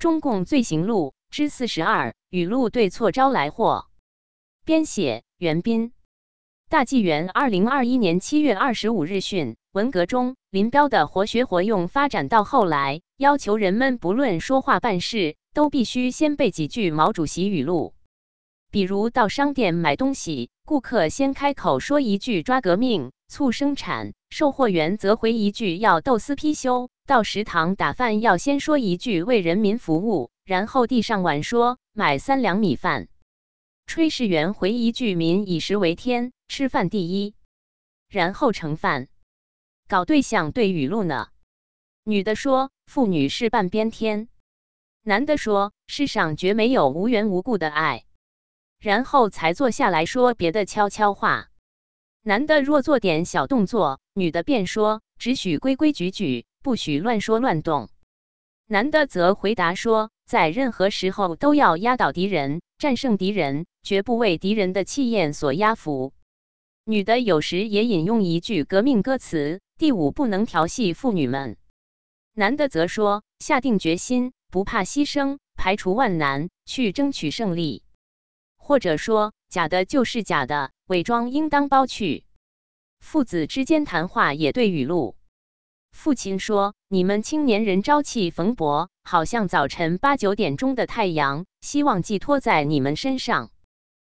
中共罪行录之四十二语录对错招来祸。编写：袁斌。大纪元二零二一年七月二十五日讯，文革中林彪的活学活用发展到后来，要求人们不论说话办事，都必须先背几句毛主席语录。比如到商店买东西，顾客先开口说一句“抓革命，促生产”，售货员则回一句“要豆丝批修”；到食堂打饭，要先说一句“为人民服务”，然后递上碗说“买三两米饭”；炊事员回一句“民以食为天”。吃饭第一，然后盛饭。搞对象对语录呢？女的说：“妇女是半边天。”男的说：“世上绝没有无缘无故的爱。”然后才坐下来说别的悄悄话。男的若做点小动作，女的便说：“只许规规矩矩，不许乱说乱动。”男的则回答说：“在任何时候都要压倒敌人，战胜敌人，绝不为敌人的气焰所压服。”女的有时也引用一句革命歌词：“第五，不能调戏妇女们。”男的则说：“下定决心，不怕牺牲，排除万难，去争取胜利。”或者说：“假的就是假的，伪装应当剥去。”父子之间谈话也对语录。父亲说：“你们青年人朝气蓬勃，好像早晨八九点钟的太阳，希望寄托在你们身上。”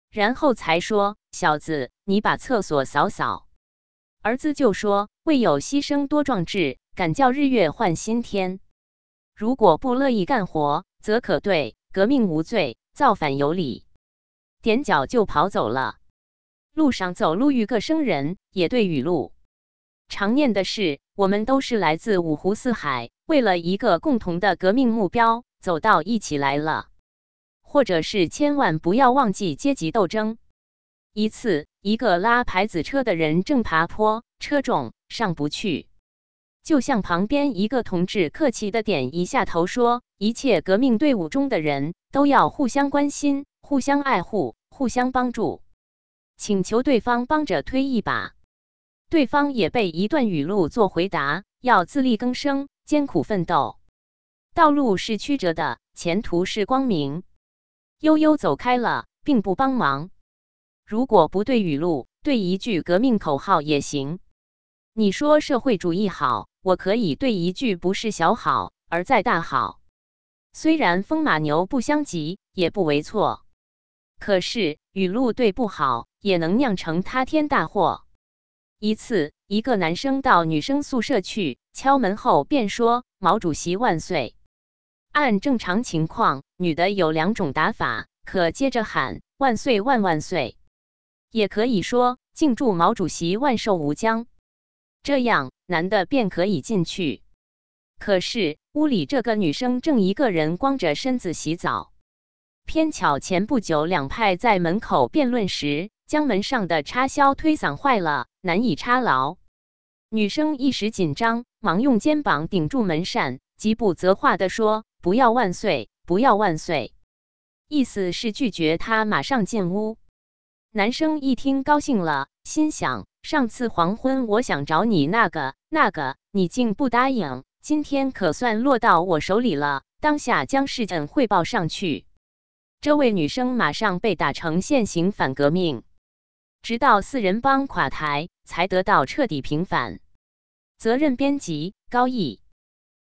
然后才说：“小子，你把厕所扫扫。”儿子就说：“未有牺牲多壮志，敢叫日月换新天。如果不乐意干活，则可对革命无罪，造反有理。”踮脚就跑走了。路上走路遇个生人，也对语录。常念的是：我们都是来自五湖四海，为了一个共同的革命目标，走到一起来了。或者是千万不要忘记阶级斗争。一次，一个拉牌子车的人正爬坡，车重上不去，就向旁边一个同志客气的点一下头，说：“一切革命队伍中的人都要互相关心、互相爱护、互相帮助，请求对方帮着推一把。”对方也被一段语录做回答：“要自力更生，艰苦奋斗，道路是曲折的，前途是光明。”悠悠走开了，并不帮忙。如果不对语录，对一句革命口号也行。你说社会主义好，我可以对一句不是小好，而在大好。虽然风马牛不相及，也不为错。可是语录对不好，也能酿成塌天大祸。一次，一个男生到女生宿舍去，敲门后便说：“毛主席万岁。”按正常情况，女的有两种打法：可接着喊“万岁万万岁”，也可以说“敬祝毛主席万寿无疆”，这样男的便可以进去。可是屋里这个女生正一个人光着身子洗澡，偏巧前不久两派在门口辩论时，将门上的插销推搡坏了，难以插牢。女生一时紧张，忙用肩膀顶住门扇，急不择话地说。不要万岁！不要万岁！意思是拒绝他马上进屋。男生一听高兴了，心想：上次黄昏我想找你那个那个，你竟不答应，今天可算落到我手里了。当下将事件汇报上去。这位女生马上被打成现行反革命，直到四人帮垮台，才得到彻底平反。责任编辑：高毅。